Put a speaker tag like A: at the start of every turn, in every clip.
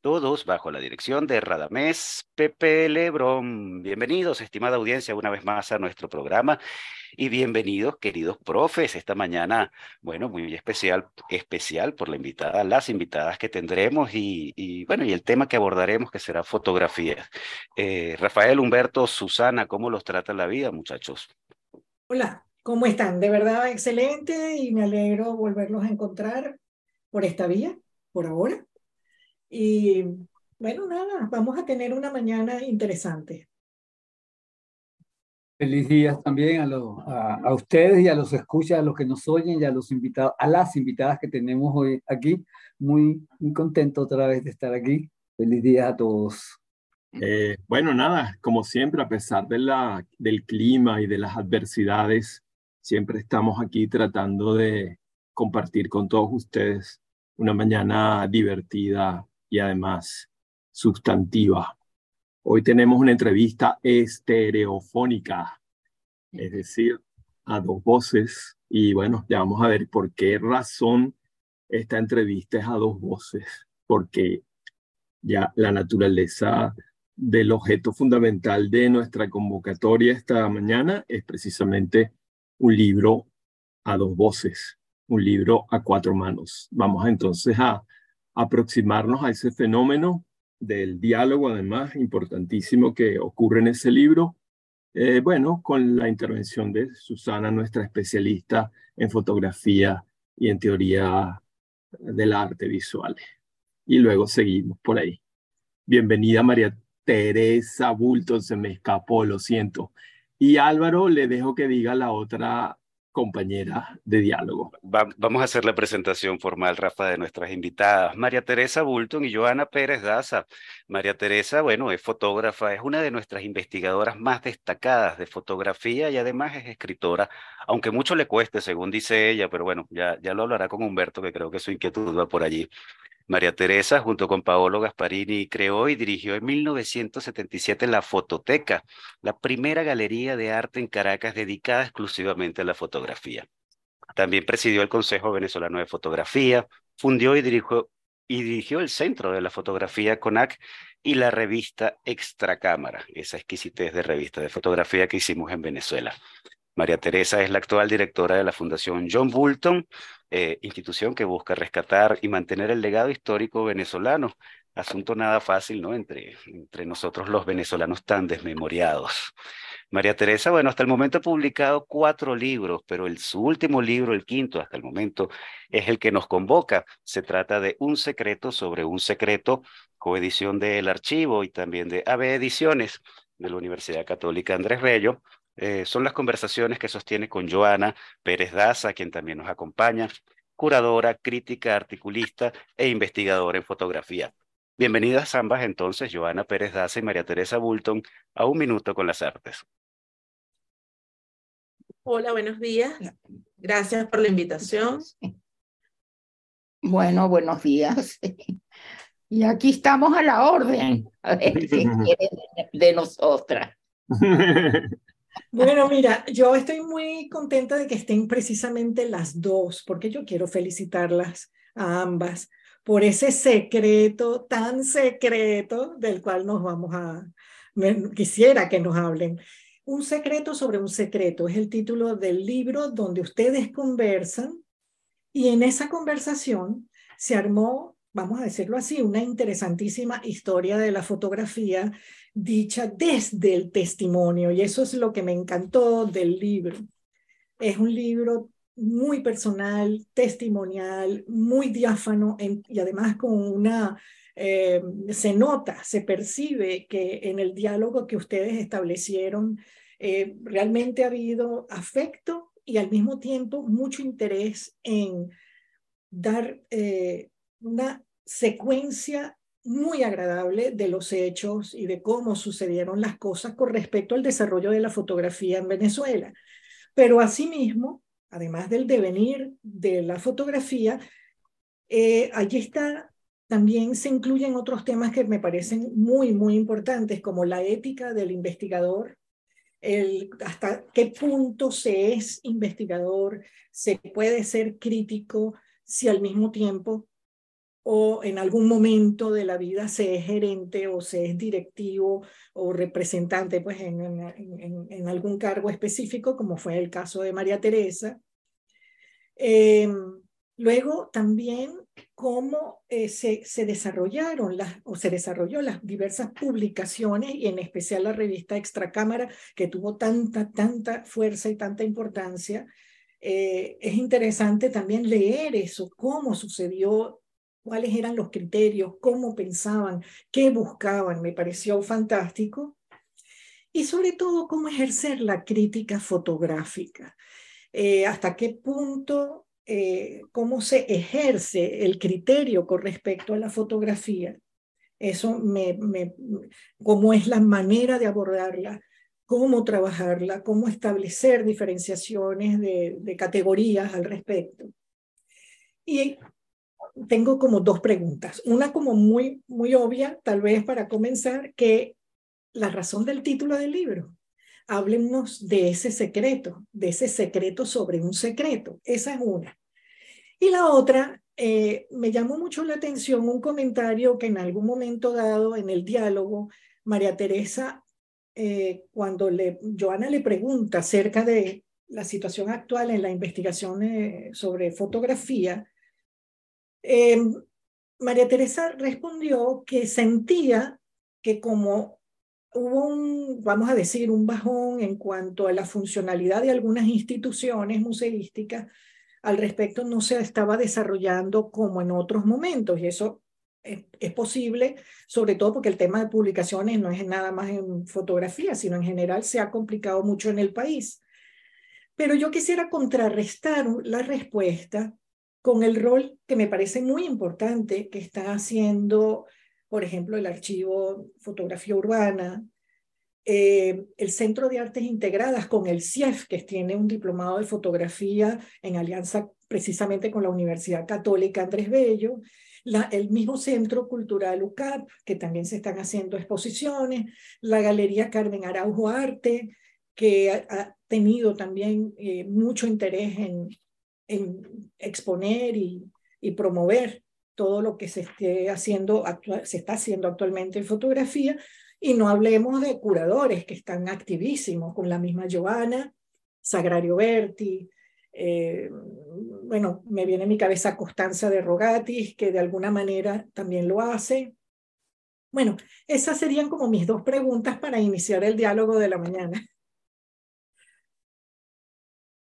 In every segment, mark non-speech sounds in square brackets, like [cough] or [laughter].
A: todos bajo la dirección de Radamés Pepe Lebrón. Bienvenidos, estimada audiencia, una vez más a nuestro programa y bienvenidos, queridos profes, esta mañana, bueno, muy especial, especial por la invitada, las invitadas que tendremos y, bueno, y el tema que abordaremos que será fotografía. Eh, Rafael, Humberto, Susana, ¿cómo los trata la vida, muchachos?
B: Hola, ¿cómo están? De verdad, excelente y me alegro volverlos a encontrar por esta vía, por ahora. Y bueno, nada, vamos a tener una mañana interesante.
C: Feliz día también a, a, ustedes y a los escuchas, a los que nos oyen y a los invitados, a las invitadas que tenemos hoy aquí. Muy, muy contento otra vez de estar aquí. Feliz día a todos.
D: Eh, bueno, nada, como siempre, a pesar de la, del clima y de las adversidades, siempre estamos aquí tratando de compartir con todos ustedes una mañana divertida, y además sustantiva. Hoy tenemos una entrevista estereofónica, es decir, a dos voces. Y bueno, ya vamos a ver por qué razón esta entrevista es a dos voces, porque ya la naturaleza del objeto fundamental de nuestra convocatoria esta mañana es precisamente un libro a dos voces, un libro a cuatro manos. Vamos entonces a aproximarnos a ese fenómeno del diálogo, además, importantísimo que ocurre en ese libro, eh, bueno, con la intervención de Susana, nuestra especialista en fotografía y en teoría del arte visual. Y luego seguimos por ahí. Bienvenida María Teresa Bulto, se me escapó, lo siento. Y Álvaro, le dejo que diga la otra compañera de diálogo.
A: vamos a hacer la presentación formal, Rafa, de nuestras invitadas. María Teresa Bulton y Joana Pérez Daza. María Teresa, bueno, es fotógrafa, es una de nuestras investigadoras más destacadas de fotografía y además es escritora, aunque mucho le cueste, según dice ella, pero bueno, ya, ya lo hablará con Humberto, que creo que su inquietud va por allí. María Teresa, junto con Paolo Gasparini, creó y dirigió en 1977 la Fototeca, la primera galería de arte en Caracas dedicada exclusivamente a la fotografía. También presidió el Consejo Venezolano de Fotografía, fundió y dirigió, y dirigió el Centro de la Fotografía CONAC y la revista Extracámara, esa exquisitez de revista de fotografía que hicimos en Venezuela. María Teresa es la actual directora de la Fundación John Bolton, eh, institución que busca rescatar y mantener el legado histórico venezolano. Asunto nada fácil, ¿no? Entre, entre nosotros los venezolanos tan desmemoriados. María Teresa, bueno, hasta el momento ha publicado cuatro libros, pero el, su último libro, el quinto hasta el momento, es el que nos convoca. Se trata de Un secreto sobre un secreto, coedición del archivo y también de AB Ediciones de la Universidad Católica Andrés Bello, eh, son las conversaciones que sostiene con Joana Pérez Daza, quien también nos acompaña, curadora, crítica, articulista e investigadora en fotografía. Bienvenidas ambas entonces, Joana Pérez Daza y María Teresa Bulton, a Un Minuto con las Artes.
E: Hola, buenos días. Gracias por la invitación.
F: Bueno, buenos días. [laughs] Y aquí estamos a la orden. A [laughs] ver qué quieren de nosotras. [laughs]
B: Bueno, mira, yo estoy muy contenta de que estén precisamente las dos, porque yo quiero felicitarlas a ambas por ese secreto tan secreto del cual nos vamos a, quisiera que nos hablen. Un secreto sobre un secreto es el título del libro donde ustedes conversan y en esa conversación se armó, vamos a decirlo así, una interesantísima historia de la fotografía dicha desde el testimonio y eso es lo que me encantó del libro. Es un libro muy personal, testimonial, muy diáfano y además con una, eh, se nota, se percibe que en el diálogo que ustedes establecieron eh, realmente ha habido afecto y al mismo tiempo mucho interés en dar eh, una secuencia muy agradable de los hechos y de cómo sucedieron las cosas con respecto al desarrollo de la fotografía en Venezuela. Pero asimismo, además del devenir de la fotografía, eh, allí está, también se incluyen otros temas que me parecen muy, muy importantes, como la ética del investigador, el, hasta qué punto se es investigador, se puede ser crítico si al mismo tiempo o en algún momento de la vida se es gerente o se es directivo o representante pues en, en, en algún cargo específico, como fue el caso de María Teresa. Eh, luego también cómo eh, se, se, desarrollaron las, o se desarrolló las diversas publicaciones y en especial la revista Extracámara que tuvo tanta, tanta fuerza y tanta importancia. Eh, es interesante también leer eso, cómo sucedió, cuáles eran los criterios, cómo pensaban, qué buscaban, me pareció fantástico. Y sobre todo, cómo ejercer la crítica fotográfica. Eh, hasta qué punto, eh, cómo se ejerce el criterio con respecto a la fotografía. Eso me, cómo es la manera de abordarla, cómo trabajarla, cómo establecer diferenciaciones de, de categorías al respecto. Y tengo como dos preguntas. Una como muy, muy obvia, tal vez para comenzar, que la razón del título del libro háblenos de ese secreto, de ese secreto sobre un secreto. Esa es una. Y la otra, eh, me llamó mucho la atención un comentario que en algún momento dado en el diálogo, María Teresa, eh, cuando le, Joana le pregunta acerca de la situación actual en la investigación eh, sobre fotografía, María Teresa respondió que sentía que como hubo un, vamos a decir, un bajón en cuanto a la funcionalidad de algunas instituciones museísticas. Al respecto, no se estaba desarrollando como en otros momentos, y eso es, es, posible, sobre todo porque el tema de publicaciones no es nada más en fotografía, sino en general se ha complicado mucho en el país. Pero yo quisiera contrarrestar la respuesta con el rol que me parece muy importante que está haciendo por ejemplo, el archivo Fotografía Urbana, eh, el Centro de Artes Integradas con el CIEF, que tiene un diplomado de fotografía en alianza precisamente con la Universidad Católica Andrés Bello, el mismo Centro Cultural UCAP, que también se están haciendo exposiciones, la Galería Carmen Araujo Arte, que ha, tenido también eh, mucho interés en, en exponer y, promover todo lo que se, esté haciendo se está haciendo actualmente en fotografía, y no hablemos de curadores que están activísimos, con la misma Giovanna, Sagrario Berti, eh, bueno, me viene a mi cabeza Costanza de Rogatis, que de alguna manera también lo hace. Bueno, esas serían como mis dos preguntas para iniciar el diálogo de la mañana.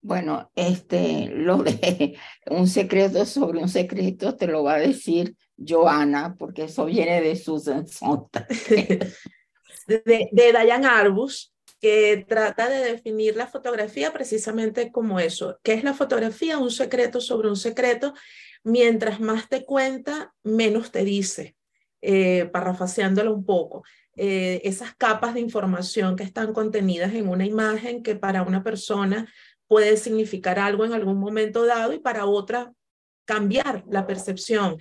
F: Bueno, este, lo de [laughs] un secreto sobre un secreto te lo va a decir Joana, porque eso viene de Susan Sontag. [laughs]
E: de, de Diane Arbus, que trata de definir la fotografía precisamente como eso. ¿Qué es la fotografía? Un secreto sobre un secreto. Mientras más te cuenta, menos te dice, eh, parrafaseándolo un poco. Eh, esas capas de información que están contenidas en una imagen que para una persona puede significar algo en algún momento dado y para otra cambiar la percepción.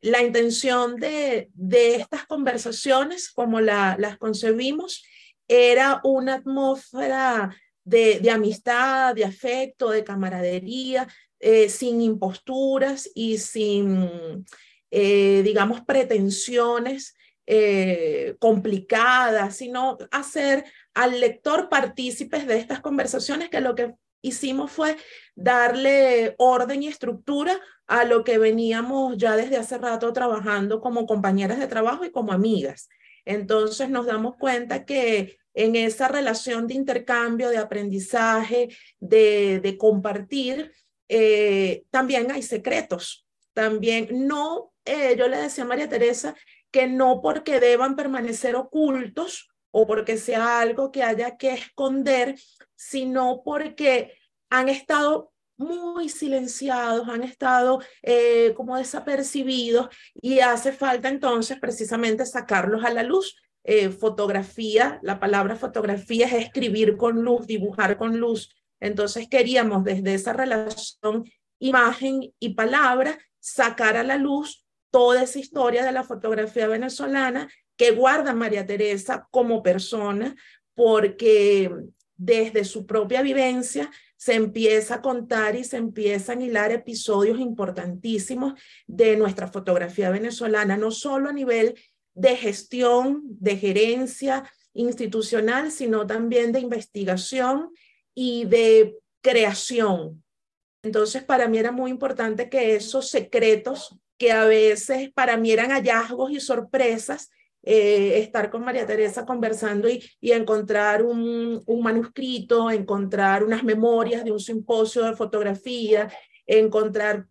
E: La intención de, de estas conversaciones, como la, las concebimos, era una atmósfera de, de amistad, de afecto, de camaradería, eh, sin imposturas y sin, eh, digamos, pretensiones eh, complicadas, sino hacer al lector partícipes de estas conversaciones que lo que hicimos fue darle orden y estructura a lo que veníamos ya desde hace rato trabajando como compañeras de trabajo y como amigas. Entonces nos damos cuenta que en esa relación de intercambio, de aprendizaje, de, compartir, eh, también hay secretos. También no, eh, yo le decía a María Teresa que no porque deban permanecer ocultos o porque sea algo que haya que esconder, sino porque han estado muy silenciados, han estado eh, como desapercibidos y hace falta entonces precisamente sacarlos a la luz. Eh, fotografía, la palabra fotografía es escribir con luz, dibujar con luz. Entonces queríamos desde esa relación imagen y palabra sacar a la luz toda esa historia de la fotografía venezolana que guarda María Teresa como persona, porque desde su propia vivencia se empieza a contar y se empiezan a hilar episodios importantísimos de nuestra fotografía venezolana, no solo a nivel de gestión, de gerencia institucional, sino también de investigación y de creación. Entonces, para mí era muy importante que esos secretos, que a veces para mí eran hallazgos y sorpresas, eh, estar con María Teresa conversando y, y encontrar un, un, manuscrito, encontrar unas memorias de un simposio de fotografía, encontrar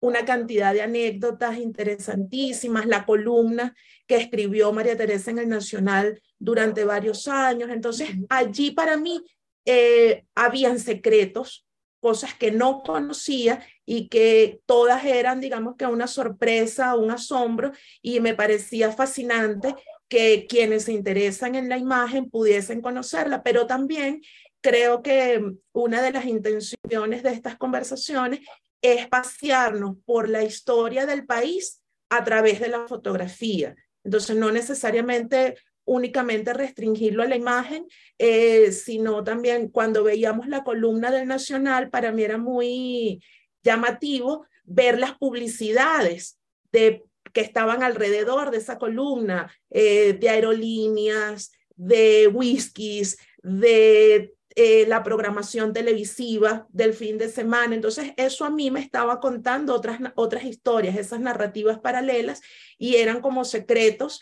E: una cantidad de anécdotas interesantísimas, la columna que escribió María Teresa en el Nacional durante varios años. Entonces, allí para mí eh, habían secretos, cosas que no conocía y que todas eran, digamos que una sorpresa, un asombro, y me parecía fascinante que quienes se interesan en la imagen pudiesen conocerla, pero también creo que una de las intenciones de estas conversaciones es pasearnos por la historia del país a través de la fotografía. Entonces, no necesariamente únicamente restringirlo a la imagen, eh, sino también cuando veíamos la columna del Nacional, para mí era muy llamativo ver las publicidades de, que estaban alrededor de esa columna, eh, de aerolíneas, de whiskies, de eh, la programación televisiva del fin de semana. Entonces, eso a mí me estaba contando otras, otras historias, esas narrativas paralelas, y eran como secretos.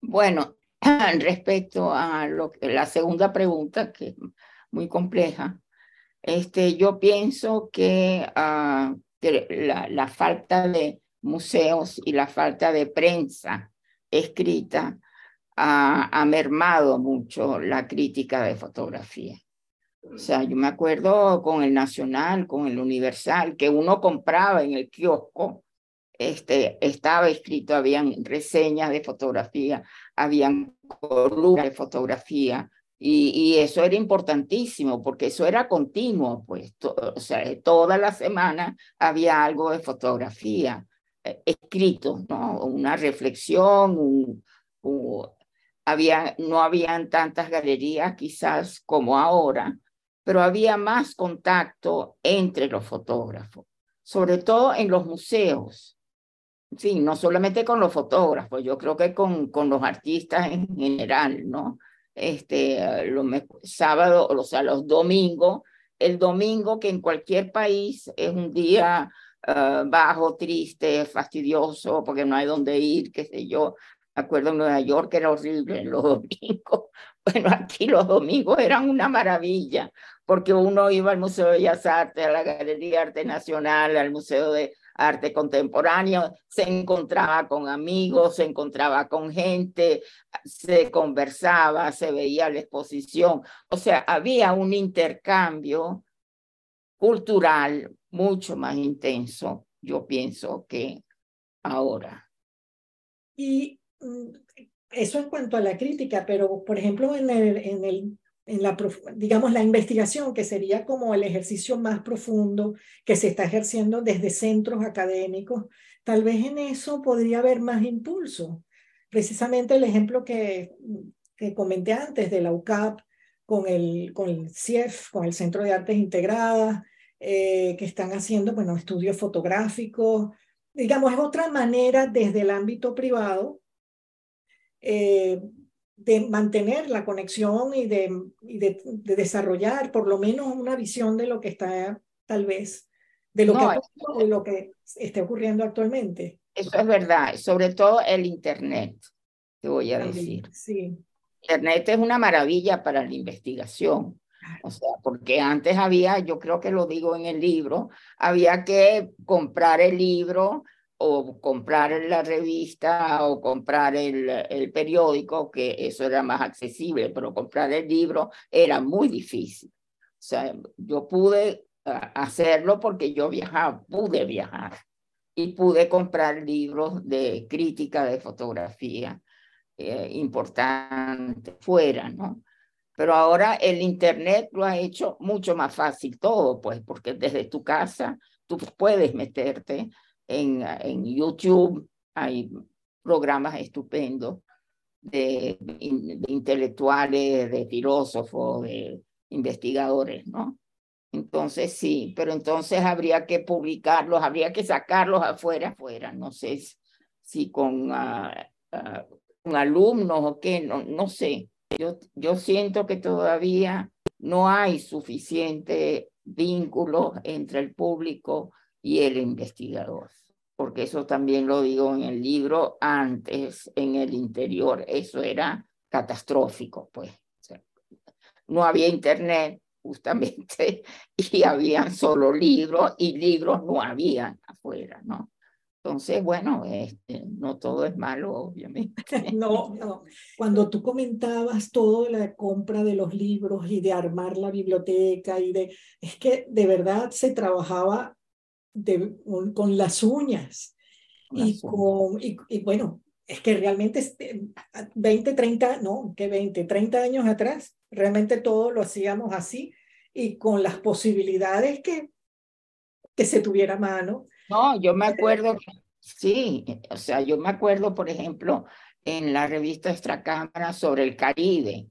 F: Bueno, [clears throat] respecto a lo, la segunda pregunta, que es muy compleja, este, yo pienso que, uh, la, falta de museos y la falta de prensa escrita ha, ha mermado mucho la crítica de fotografía. O sea, yo me acuerdo con el Nacional, con el Universal, que uno compraba en el kiosco, este, estaba escrito, habían reseñas de fotografía, habían columnas de fotografía, y, eso era importantísimo porque eso era continuo, pues, o sea, toda la semana había algo de fotografía eh, escrito, ¿no? Una reflexión, un, había, no habían tantas galerías quizás como ahora, pero había más contacto entre los fotógrafos, sobre todo en los museos. Fin, no solamente con los fotógrafos, yo creo que con, con los artistas en general, ¿no? este, los sábado, o sea, los domingos, el domingo que en cualquier país es un día uh, bajo, triste, fastidioso, porque no hay dónde ir, qué sé yo. Me acuerdo en Nueva York era horrible los [laughs] domingos. Bueno, aquí los domingos eran una maravilla, porque uno iba al Museo de Bellas Artes, a la Galería Arte Nacional, al Museo de arte contemporáneo, se encontraba con amigos, se encontraba con gente, se conversaba, se veía la exposición, o sea, había un intercambio cultural mucho más intenso, yo pienso, que ahora.
B: Y mm, eso en cuanto a la crítica, pero por ejemplo en el, en el en la, digamos, la investigación, que sería como el ejercicio más profundo que se está ejerciendo desde centros académicos, tal vez en eso podría haber más impulso. Precisamente el ejemplo que, que comenté antes de la UCAP con el, con el CIEF, con el Centro de Artes Integradas, eh, que están haciendo, bueno, estudios fotográficos. Digamos, es otra manera desde el ámbito privado eh, de mantener la conexión y, de, y de, de, desarrollar por lo menos una visión de lo que está tal vez, de lo, no, que, de lo que esté ocurriendo actualmente.
F: Eso es verdad, sobre todo el Internet, te voy a decir.
B: Sí.
F: Internet es una maravilla para la investigación, O sea, porque antes había, yo creo que lo digo en el libro, había que comprar el libro o comprar la revista o comprar el, el periódico, que eso era más accesible, pero comprar el libro era muy difícil. O sea, yo pude ah, hacerlo porque yo viajaba, pude viajar y pude comprar libros de crítica de fotografía eh, importante fuera, ¿no? Pero ahora el Internet lo ha hecho mucho más fácil todo, pues, porque desde tu casa tú puedes meterte en, en YouTube, hay programas estupendos de, intelectuales, de filósofos, de investigadores, ¿no? Entonces sí, pero entonces habría que publicarlos, habría que sacarlos afuera, afuera, no sé si con, uh, con alumnos o qué, no, no sé. Yo, yo siento que todavía no hay suficiente vínculo entre el público y el investigador, porque eso también lo digo en el libro, antes en el interior, eso era catastrófico, pues. no había internet, [laughs] justamente, y habían solo libros y libros no habían afuera, ¿no? Entonces, bueno, este, no todo es malo, obviamente. [laughs]
B: No, no. Cuando tú comentabas todo la compra de los libros y de armar la biblioteca y de, es que de verdad se trabajaba de, con las uñas. y, con, y, y, bueno, es que realmente 20, 30, no, que 20, 30 años atrás, realmente todo lo hacíamos así y con las posibilidades que, que se tuviera a mano.
F: No, yo me acuerdo, sí, o sea, yo me acuerdo, por ejemplo, en la revista Extracámara sobre el Caribe.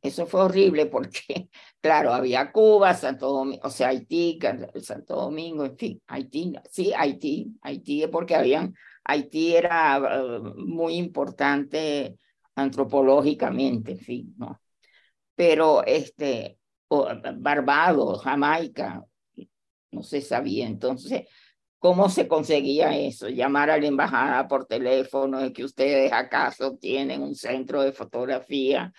F: Eso fue horrible porque, [laughs] claro, había Cuba, Santo Domingo, o sea, Haití, Santo Domingo, en fin, Haití, sí, Haití, Haití, porque habían, Haití era uh, muy importante antropológicamente, en fin, ¿no? Pero este, Barbados, Jamaica, no se sabía. Entonces, ¿cómo se conseguía eso? Llamar a la embajada por teléfono, es que ustedes acaso tienen un centro de fotografía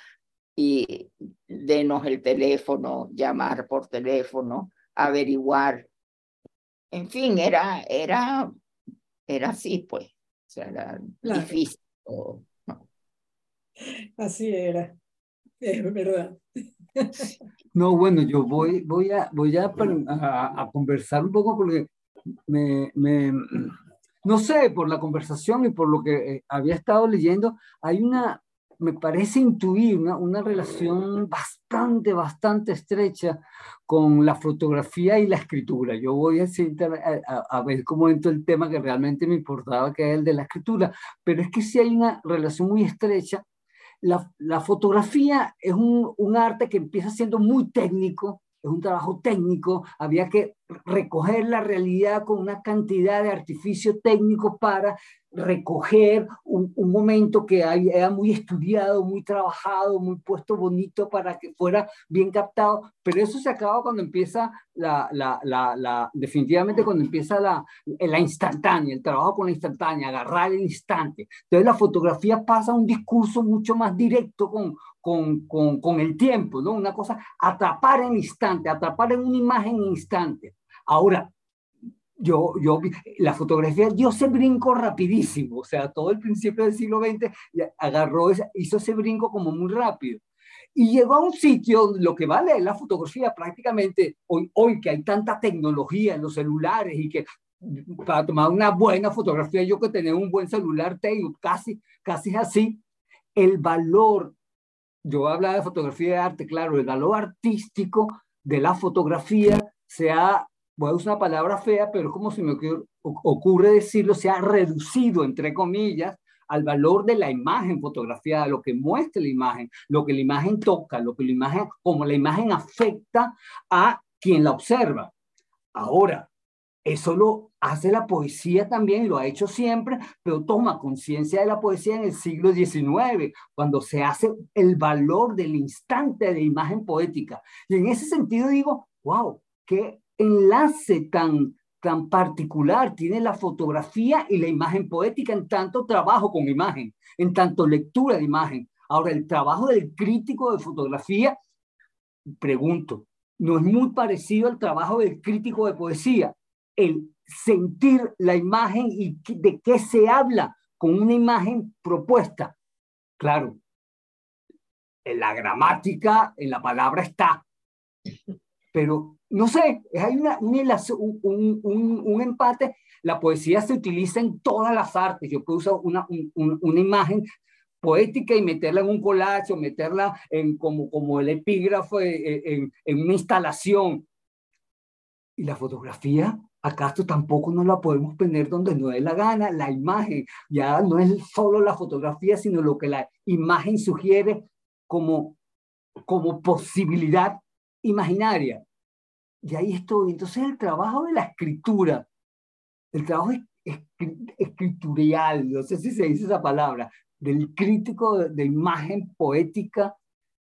F: y denos el teléfono, llamar por teléfono, averiguar. En fin, era, era, era así, pues. O sea, era difícil.
B: Así era, es verdad. [laughs]
C: No, bueno, yo voy, voy, a, voy a, a, conversar un poco porque me, me, no sé, por la conversación y por lo que eh, había estado leyendo, hay una, me parece intuir una, una relación bastante, bastante estrecha con la fotografía y la escritura. Yo voy a, a, a ver cómo entró el tema que realmente me importaba, que es el de la escritura, pero es que sí hay una relación muy estrecha. La, fotografía es un, un, arte que empieza siendo muy técnico, es un trabajo técnico, había que recoger la realidad con una cantidad de artificio técnico para recoger un, momento que era muy estudiado, muy trabajado, muy puesto bonito para que fuera bien captado, pero eso se acaba cuando empieza la, la, la, la definitivamente cuando empieza la, la instantánea, el trabajo con la instantánea, agarrar el instante. Entonces la fotografía pasa a un discurso mucho más directo con, con, con, con el tiempo, ¿no? Una cosa, atrapar en instante, atrapar en una imagen en instante. Ahora, yo, yo, la fotografía dio ese brinco rapidísimo, o sea, todo el principio del siglo XX agarró, hizo ese brinco como muy rápido. Y llegó a un sitio, lo que vale la fotografía prácticamente, hoy, hoy que hay tanta tecnología en los celulares y que para tomar una buena fotografía, yo que tener un buen celular tengo, casi, casi así, el valor, yo hablaba de fotografía de arte, claro, el valor artístico de la fotografía se ha voy a usar una palabra fea, pero como si me ocurre decirlo, se ha reducido, entre comillas, al valor de la imagen fotografiada, lo que muestra la imagen, lo que la imagen toca, lo que la imagen, como la imagen afecta a quien la observa. Ahora, eso lo hace la poesía también, lo ha hecho siempre, pero toma conciencia de la poesía en el siglo XIX, cuando se hace el valor del instante de imagen poética. Y en ese sentido digo, wow, qué enlace tan, tan particular tiene la fotografía y la imagen poética en tanto trabajo con imagen, en tanto lectura de imagen. Ahora, el trabajo del crítico de fotografía pregunto, ¿no es muy parecido al trabajo del crítico de poesía? El sentir la imagen y de qué se habla con una imagen propuesta. Claro, en la gramática, en la palabra está, pero no sé, hay una, un, un, un, empate. La poesía se utiliza en todas las artes. Yo puedo usar una, una imagen poética y meterla en un collage o meterla en, como, como el epígrafo en, en, una instalación. Y la fotografía, ¿acaso tampoco no la podemos poner donde no dé la gana? La imagen ya no es solo la fotografía, sino lo que la imagen sugiere como, como posibilidad imaginaria. Y ahí estoy. Entonces el trabajo de la escritura, el trabajo escritorial, no sé si se dice esa palabra, del crítico de, imagen poética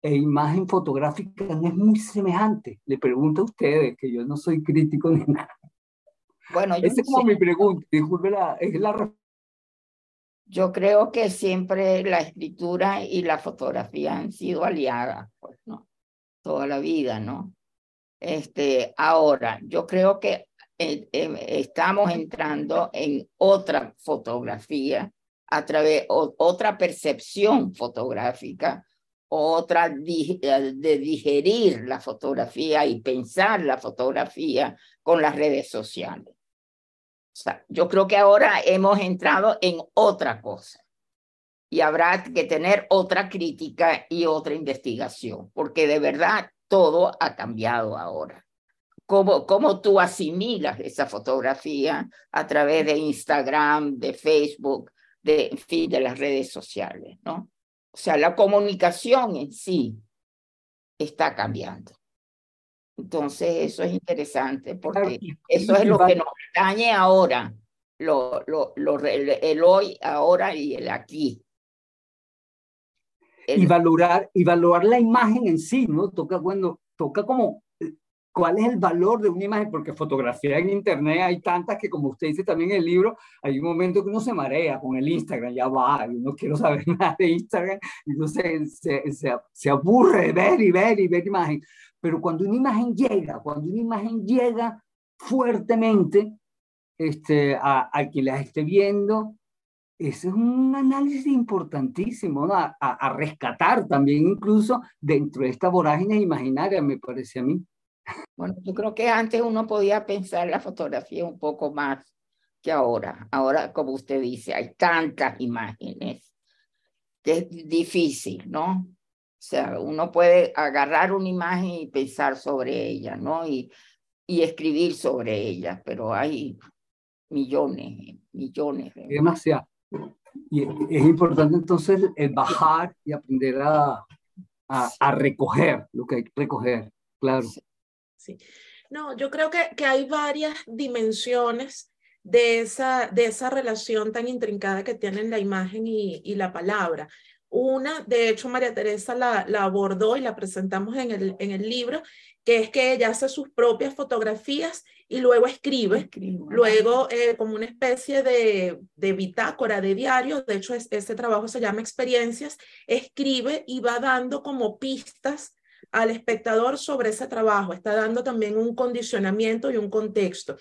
C: e imagen fotográfica no es muy semejante. Le pregunto a ustedes, que yo no soy crítico ni nada. Bueno, Esa es como mi pregunta, disculpe la, es la
F: yo creo que siempre la escritura y la fotografía han sido aliadas, pues, ¿no? Toda la vida, ¿no? Este, ahora, yo creo que eh, eh, estamos entrando en otra fotografía a través otra percepción fotográfica, otra eh, de digerir la fotografía y pensar la fotografía con las redes sociales. O yo creo que ahora hemos entrado en otra cosa y habrá que tener otra crítica y otra investigación, porque de verdad todo ha cambiado ahora. Cómo, cómo tú asimilas esa fotografía a través de Instagram, de Facebook, de, en fin, de las redes sociales, ¿no? O sea, la comunicación en sí está cambiando. Entonces, eso es interesante porque eso es lo que nos dañe ahora, lo, lo, lo, el hoy, ahora y el aquí.
C: Y valorar, y valorar la imagen en sí, ¿no? Toca cuando, toca como cuál es el valor de una imagen, porque fotografía en internet hay tantas que como usted dice también en el libro, hay un momento que uno se marea con el Instagram, ya va, y no quiero saber [laughs] nada de Instagram, y uno se, se, se, aburre de ver y ver y ver imagen. Pero cuando una imagen llega, cuando una imagen llega fuertemente este, a, a quien la esté viendo, ese es un análisis importantísimo, ¿no? a, a, rescatar también incluso dentro de esta vorágine imaginaria, me parece a mí.
F: Bueno, yo creo que antes uno podía pensar la fotografía un poco más que ahora. Ahora, como usted dice, hay tantas imágenes que es difícil, ¿no? O sea, uno puede agarrar una imagen y pensar sobre ella, ¿no? Y, y escribir sobre ella, pero hay millones, millones.
C: De Demasiado. Y es importante entonces el bajar y aprender a, a, recoger lo que hay que recoger, claro.
E: Sí. No, yo creo que, que hay varias dimensiones de esa, de esa relación tan intrincada que tienen la imagen y, y la palabra. Una, de hecho, María Teresa la, la, abordó y la presentamos en el, en el libro, que es que ella hace sus propias fotografías y luego escribe, luego eh, como una especie de, de, bitácora, de diario, de hecho es, ese trabajo se llama experiencias, escribe y va dando como pistas al espectador sobre ese trabajo, está dando también un condicionamiento y un contexto.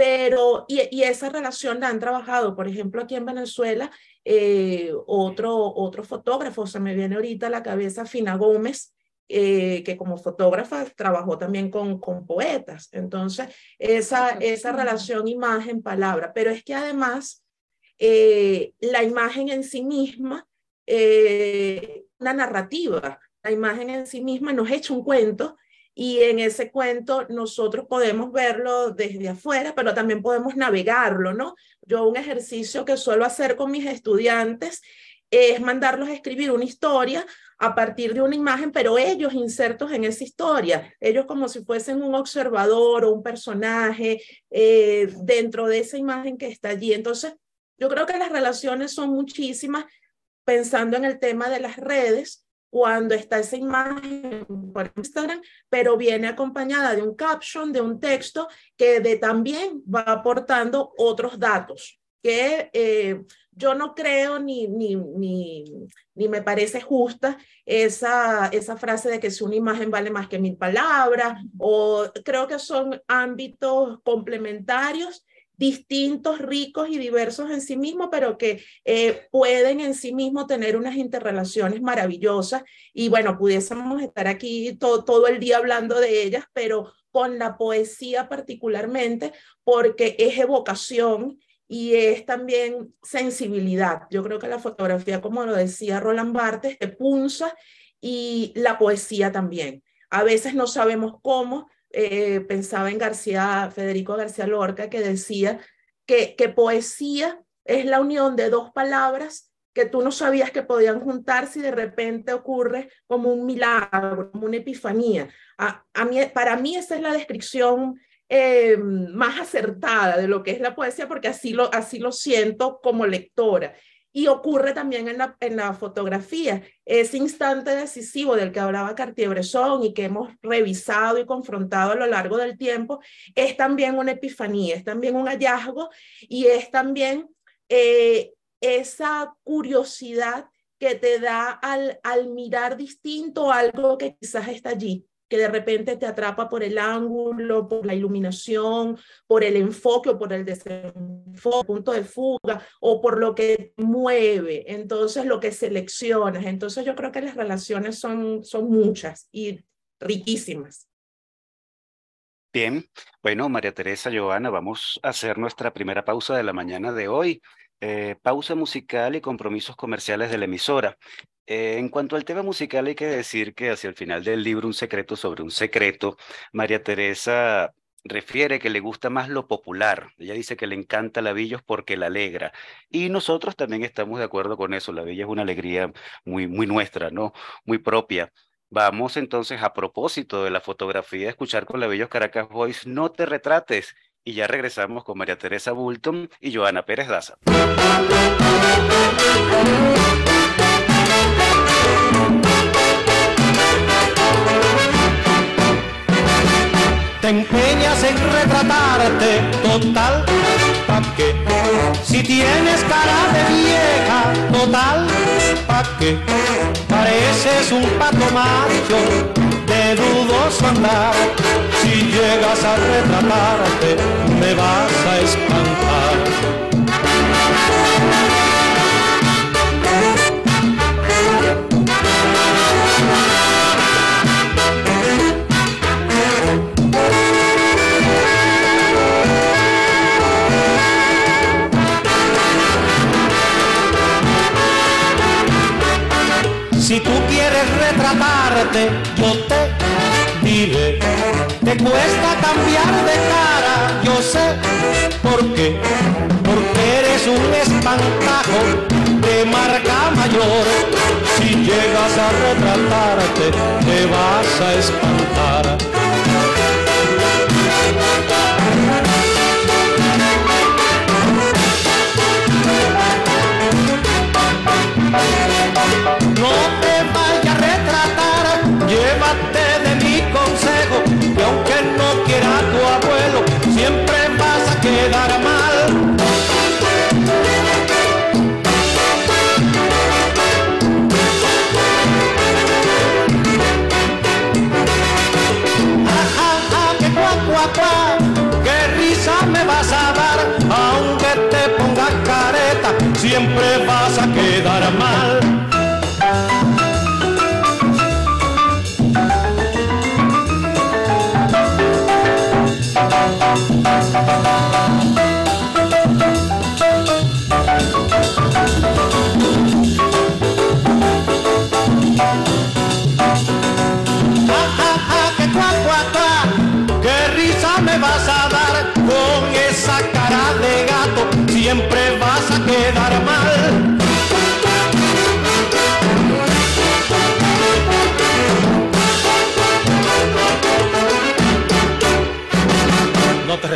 E: Pero, y, esa relación la han trabajado, por ejemplo, aquí en Venezuela, eh, otro, otro fotógrafo, se me viene ahorita a la cabeza, Fina Gómez, eh, que como fotógrafa trabajó también con, con poetas. Entonces, esa, esa relación imagen-palabra, pero es que además eh, la imagen en sí misma, una narrativa, la imagen en sí misma nos echa un cuento y en ese cuento nosotros podemos verlo desde afuera, pero también podemos navegarlo, ¿no? Yo un ejercicio que suelo hacer con mis estudiantes es mandarlos a escribir una historia a partir de una imagen, pero ellos insertos en esa historia, ellos como si fuesen un observador o un personaje eh, dentro de esa imagen que está allí. Entonces, yo creo que las relaciones son muchísimas pensando en el tema de las redes, cuando está esa imagen por Instagram, pero viene acompañada de un caption, de un texto que de, también va aportando otros datos que eh, yo no creo ni, ni, ni, ni, me parece justa esa, esa frase de que si una imagen vale más que mil palabras, o creo que son ámbitos complementarios distintos, ricos y diversos en sí mismos, pero que eh, pueden en sí mismos tener unas interrelaciones maravillosas. Y bueno, pudiésemos estar aquí todo, el día hablando de ellas, pero con la poesía particularmente, porque es evocación y es también sensibilidad. Yo creo que la fotografía, como lo decía Roland Barthes, te punza y la poesía también. A veces no sabemos cómo. Eh, pensaba en García, Federico García Lorca, que decía que, que poesía es la unión de dos palabras que tú no sabías que podían juntarse y de repente ocurre como un milagro, como una epifanía. A, a mí, para mí esa es la descripción eh, más acertada de lo que es la poesía, porque así lo, así lo siento como lectora. Y ocurre también en la, fotografía. Ese instante decisivo del que hablaba Cartier-Bresson y que hemos revisado y confrontado a lo largo del tiempo, es también una epifanía, es también un hallazgo y es también eh, esa curiosidad que te da al mirar distinto algo que quizás está allí que de repente te atrapa por el ángulo, por la iluminación, por el enfoque o por el desenfoque, punto de fuga o por lo que mueve, entonces lo que seleccionas. Entonces yo creo que las relaciones son, son muchas y riquísimas.
A: Bien, bueno, María Teresa, Joana, vamos a hacer nuestra primera pausa de la mañana de hoy. Eh, pausa musical y compromisos comerciales de la emisora. Eh, en cuanto al tema musical, hay que decir que hacia el final del libro Un secreto sobre un secreto, María Teresa refiere que le gusta más lo popular. Ella dice que le encanta la Villos porque la alegra. Y nosotros también estamos de acuerdo con eso. La Villa es una alegría muy, muy nuestra, ¿no? Muy propia. Vamos entonces a propósito de la fotografía, escuchar con la Villos Caracas Voice, No te retrates. Y ya regresamos con María Teresa Bulton y Joana Pérez Daza.
G: Te empeñas en retratarte total, ¿pa' qué? Si tienes cara de vieja, total, ¿pa' qué? Pareces un pato macho Si llegas a retratarte, me vas a espantar. Si tú quieres retratarte, yo te Te cuesta cambiar de cara, yo sé por qué. Porque eres un espantajo de marca mayor. Si llegas a retratarte, te vas a espantar. Siempre vas a quedar mal.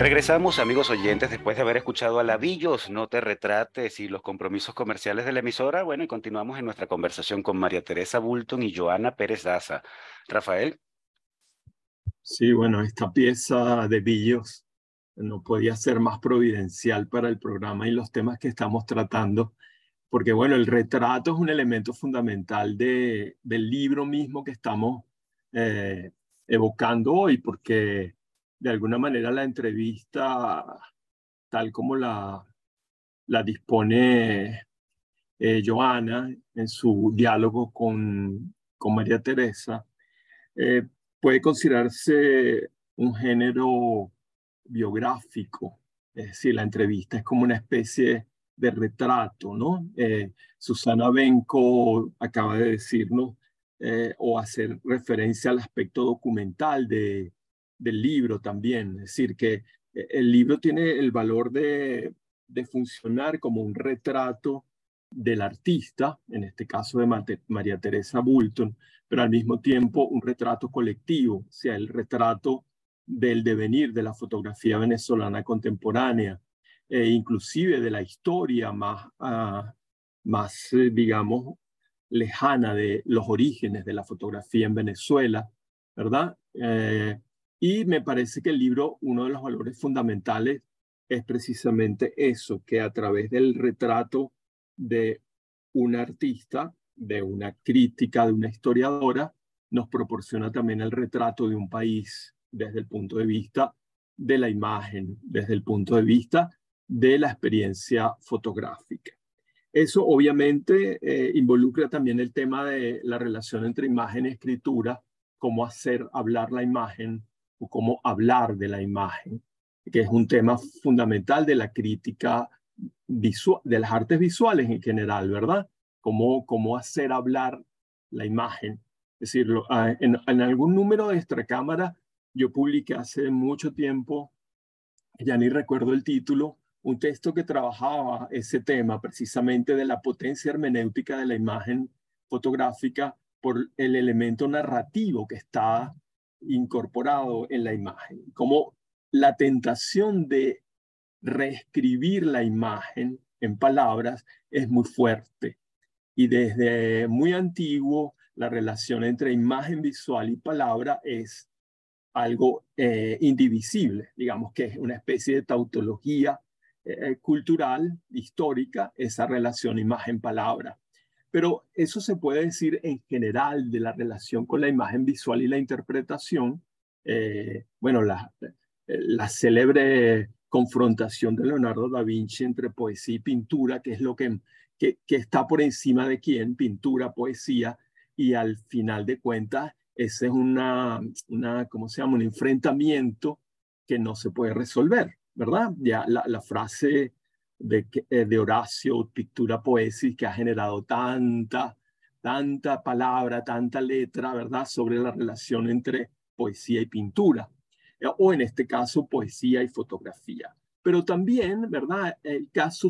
A: Regresamos, amigos oyentes, después de haber escuchado a Lavillos, No te retrates y los compromisos comerciales de la emisora. Bueno, y continuamos en nuestra conversación con María Teresa Bulton y Joana Pérez Daza. Rafael.
D: Sí, bueno, esta pieza de Villos no podía ser más providencial para el programa y los temas que estamos tratando, porque bueno, el retrato es un elemento fundamental de, del libro mismo que estamos eh, evocando hoy, porque de alguna manera la entrevista, tal como la, la dispone eh, Joana en su diálogo con, con María Teresa, eh, puede considerarse un género biográfico, es decir, la entrevista es como una especie de retrato, ¿no? Eh, Susana Benco acaba de decirnos o hacer referencia al aspecto documental de, del libro también. Es decir, que eh, el libro tiene el valor de, de funcionar como un retrato del artista, en este caso de María Teresa Bulton, pero al mismo tiempo un retrato colectivo, o sea, el retrato del devenir de la fotografía venezolana contemporánea, e inclusive de la historia más, ah, más eh, digamos, lejana de los orígenes de la fotografía en Venezuela, ¿verdad? Eh, y me parece que el libro, uno de los valores fundamentales es precisamente eso, que a través del retrato de un artista, de una crítica, de una historiadora, nos proporciona también el retrato de un país desde el punto de vista de la imagen, desde el punto de vista de la experiencia fotográfica. Eso obviamente eh, involucra también el tema de la relación entre imagen y escritura, cómo hacer hablar la imagen o cómo hablar de la imagen, que es un tema fundamental de la crítica visual, de las artes visuales en general, ¿verdad? Cómo, cómo hacer hablar la imagen. Es decir, ah, en, en algún número de esta cámara yo publiqué hace mucho tiempo, ya ni recuerdo el título, un texto que trabajaba ese tema precisamente de la potencia hermenéutica de la imagen fotográfica por el elemento narrativo que está incorporado en la imagen, como la tentación de reescribir la imagen en palabras es muy fuerte. Y desde muy antiguo, la relación entre imagen visual y palabra es algo eh, indivisible, digamos que es una especie de tautología eh, cultural, histórica, esa relación imagen-palabra. Pero eso se puede decir en general de la relación con la imagen visual y la interpretación. Eh, bueno, la, la célebre confrontación de Leonardo da Vinci entre poesía y pintura, que es lo que, que, está por encima de quién, pintura, poesía, y al final de cuentas, ese es una, una ¿cómo se llama? Un enfrentamiento que no se puede resolver, ¿verdad? Ya la frase de, eh, de Horacio, Pictura Poesis, que ha generado tanta, tanta palabra, tanta letra, ¿verdad?, sobre la relación entre poesía y pintura, eh, o en este caso, poesía y fotografía. Pero también, ¿verdad?, el caso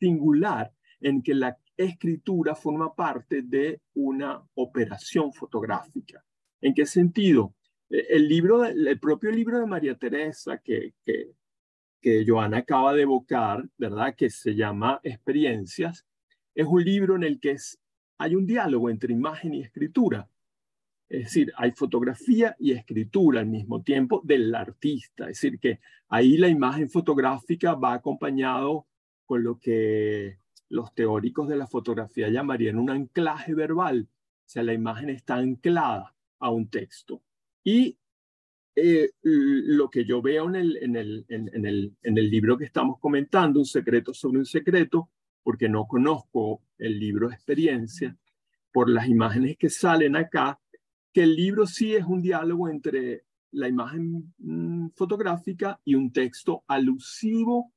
D: singular en que la escritura forma parte de una operación fotográfica. ¿En qué sentido? Eh, el libro, el propio libro de María Teresa, que, que Joana acaba de evocar, ¿verdad? Que se llama Experiencias, es un libro en el que es, hay un diálogo entre imagen y escritura. Es decir, hay fotografía y escritura al mismo tiempo del artista. Es decir, que ahí la imagen fotográfica va acompañado con lo que los teóricos de la fotografía llamarían un anclaje verbal. O sea, la imagen está anclada a un texto. Y eh, lo que yo veo en el, libro que estamos comentando, Un secreto sobre un secreto, porque no conozco el libro de experiencia, por las imágenes que salen acá, que el libro sí es un diálogo entre la imagen mm, fotográfica y un texto alusivo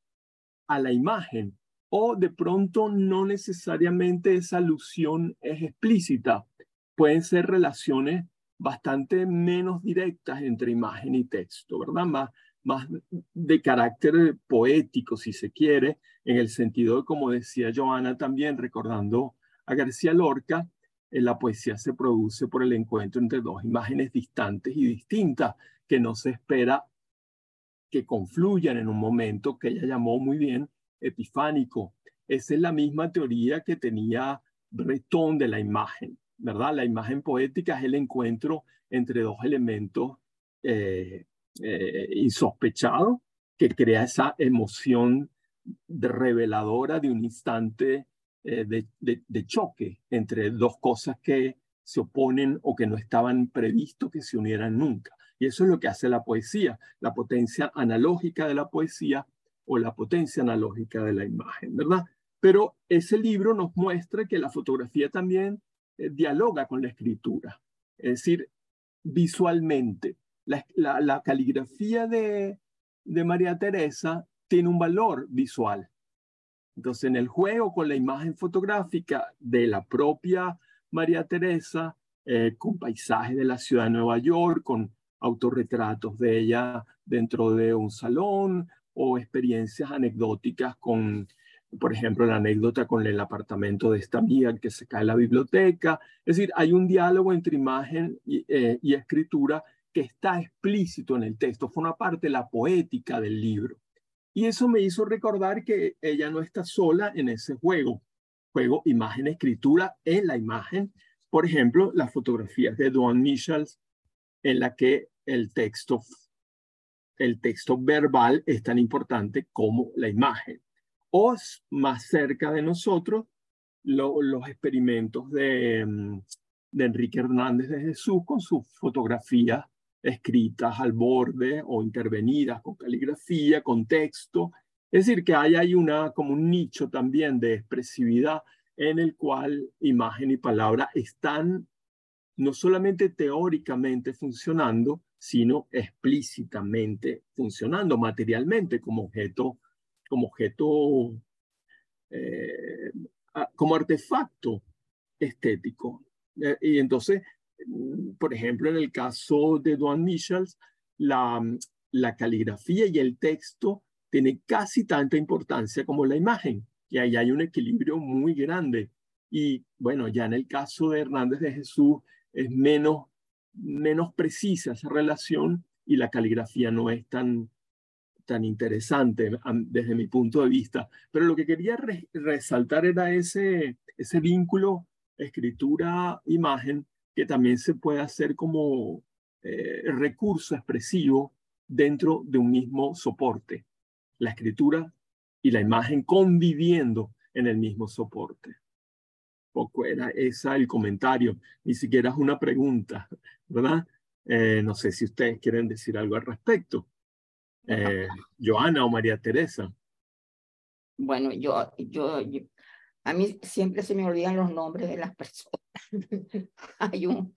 D: a la imagen, o de pronto no necesariamente esa alusión es explícita, pueden ser relaciones bastante menos directas entre imagen y texto, ¿verdad? Más, más de carácter poético, si se quiere, en el sentido de, como decía Joana también, recordando a García Lorca, en la poesía se produce por el encuentro entre dos imágenes distantes y distintas, que no se espera que confluyen en un momento que ella llamó muy bien epifánico. Esa es la misma teoría que tenía Breton de la imagen, ¿verdad? La imagen poética es el encuentro entre dos elementos eh, eh, insospechados que crea esa emoción reveladora de un instante eh, de, de, choque entre dos cosas que se oponen o que no estaban previstos que se unieran nunca. Y eso es lo que hace la poesía, la potencia analógica de la poesía o la potencia analógica de la imagen, ¿verdad? Pero ese libro nos muestra que la fotografía también eh, dialoga con la escritura, es decir, visualmente. La, caligrafía de, María Teresa tiene un valor visual. Entonces, en el juego con la imagen fotográfica de la propia María Teresa, eh, con paisajes de la ciudad de Nueva York, con autorretratos de ella dentro de un salón o experiencias anecdóticas con, por ejemplo, la anécdota con el apartamento de esta amiga que se cae en la biblioteca. Es decir, hay un diálogo entre imagen y, eh, y escritura que está explícito en el texto, forma parte de la poética del libro. Y eso me hizo recordar que ella no está sola en ese juego, juego imagen-escritura en la imagen. Por ejemplo, las fotografías de Duane Michels, en la que el texto, el texto verbal es tan importante como la imagen. O más cerca de nosotros, los experimentos de, mm, de Enrique Hernández de Jesús con sus fotografías escritas al borde o intervenidas con caligrafía, con texto. Es decir, que hay ahí una, como un nicho también de expresividad en el cual imagen y palabra están no solamente teóricamente funcionando, sino explícitamente funcionando materialmente como objeto, como objeto, eh, como artefacto estético. Eh, y entonces, mm, por ejemplo, en el caso de Duane Michels, la, la caligrafía y el texto tienen casi tanta importancia como la imagen, y ahí hay un equilibrio muy grande. Y bueno, ya en el caso de Hernández de Jesús, es menos, menos precisa esa relación y la caligrafía no es tan, tan interesante desde mi punto de vista. Pero lo que quería resaltar era ese, ese vínculo escritura-imagen que también se puede hacer como eh, recurso expresivo dentro de un mismo soporte. La escritura y la imagen conviviendo en el mismo soporte poco era esa el comentario, ni siquiera es una pregunta, ¿verdad? Eh, no sé si ustedes quieren decir algo al respecto. Eh, Joana o María Teresa.
F: Bueno, yo, yo, a mí siempre se me olvidan los nombres de las personas. [laughs] Hay un,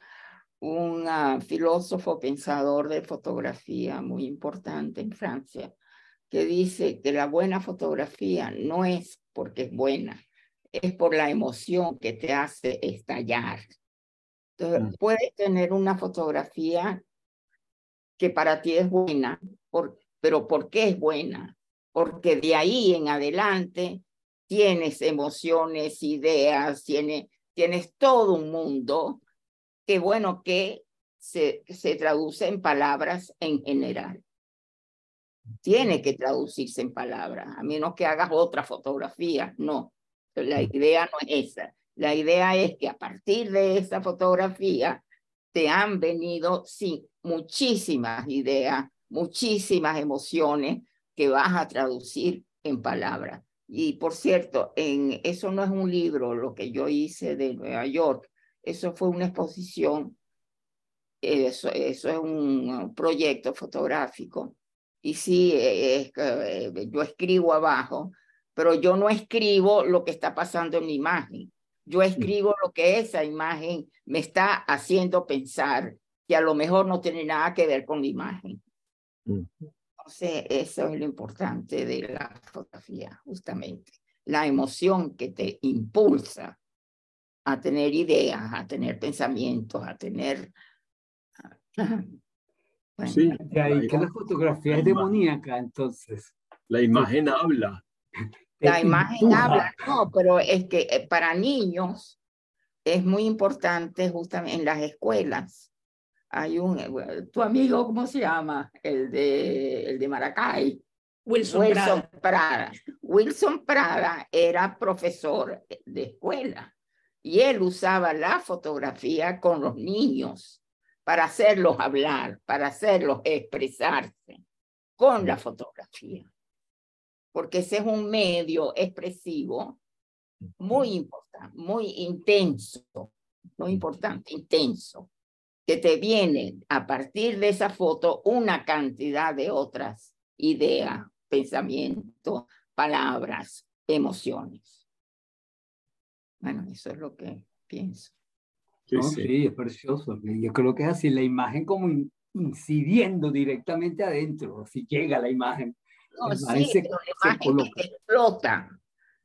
F: un uh, filósofo pensador de fotografía muy importante en Francia que dice que la buena fotografía no es porque es buena, es por la emoción que te hace estallar. Entonces, mm. puedes tener una fotografía que para ti es buena, por, pero ¿por qué es buena? Porque de ahí en adelante tienes emociones, ideas, tienes, tienes todo un mundo que, bueno, que se, se traduce en palabras en general. Tiene que traducirse en palabras, a menos que hagas otra fotografía, no. La idea no es esa. La idea es que a partir de esa fotografía te han venido sí, muchísimas ideas, muchísimas emociones que vas a traducir en palabras. Y por cierto, en, eso no es un libro, lo que yo hice de Nueva York, eso fue una exposición, eso, eso es un proyecto fotográfico. Y sí, es, eh, yo escribo abajo pero yo no escribo lo que está pasando en la imagen. Yo escribo lo que esa imagen me está haciendo pensar, que a lo mejor no tiene nada que ver con la imagen. Entonces, eso es lo importante de la fotografía, justamente. La emoción que te impulsa a tener ideas, a tener pensamientos, a tener... [clears throat]
C: sí, que la fotografía es demoníaca, entonces.
D: La imagen habla. [laughs]
F: La imagen habla, no, pero es que eh, para niños es muy importante justamente en las escuelas hay un, eh, tu amigo, ¿cómo se llama? El de, el de Maracay.
E: Wilson,
F: Wilson
E: Prada.
F: Prada. Wilson Prada era profesor de escuela y él usaba la fotografía con los niños para hacerlos hablar, para hacerlos expresarse con la fotografía. Porque ese es un medio expresivo muy importante, muy intenso, no importante, intenso, que te viene a partir de esa foto una cantidad de otras ideas, pensamientos, palabras, emociones. Bueno, eso es lo que pienso.
D: Sí,
C: ¿no?
D: sí.
C: Sí, es precioso. Yo creo que es así, la imagen como in- incidiendo directamente adentro, así llega la imagen.
F: No,
C: La
F: sí,
C: imagen se-
F: pero la
C: se
F: imagen que
C: coloca.
F: te explota,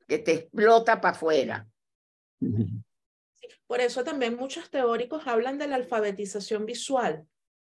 F: que te explota para afuera.
D: Ujú.
E: Sí, Por eso también muchos teóricos hablan de la alfabetización visual,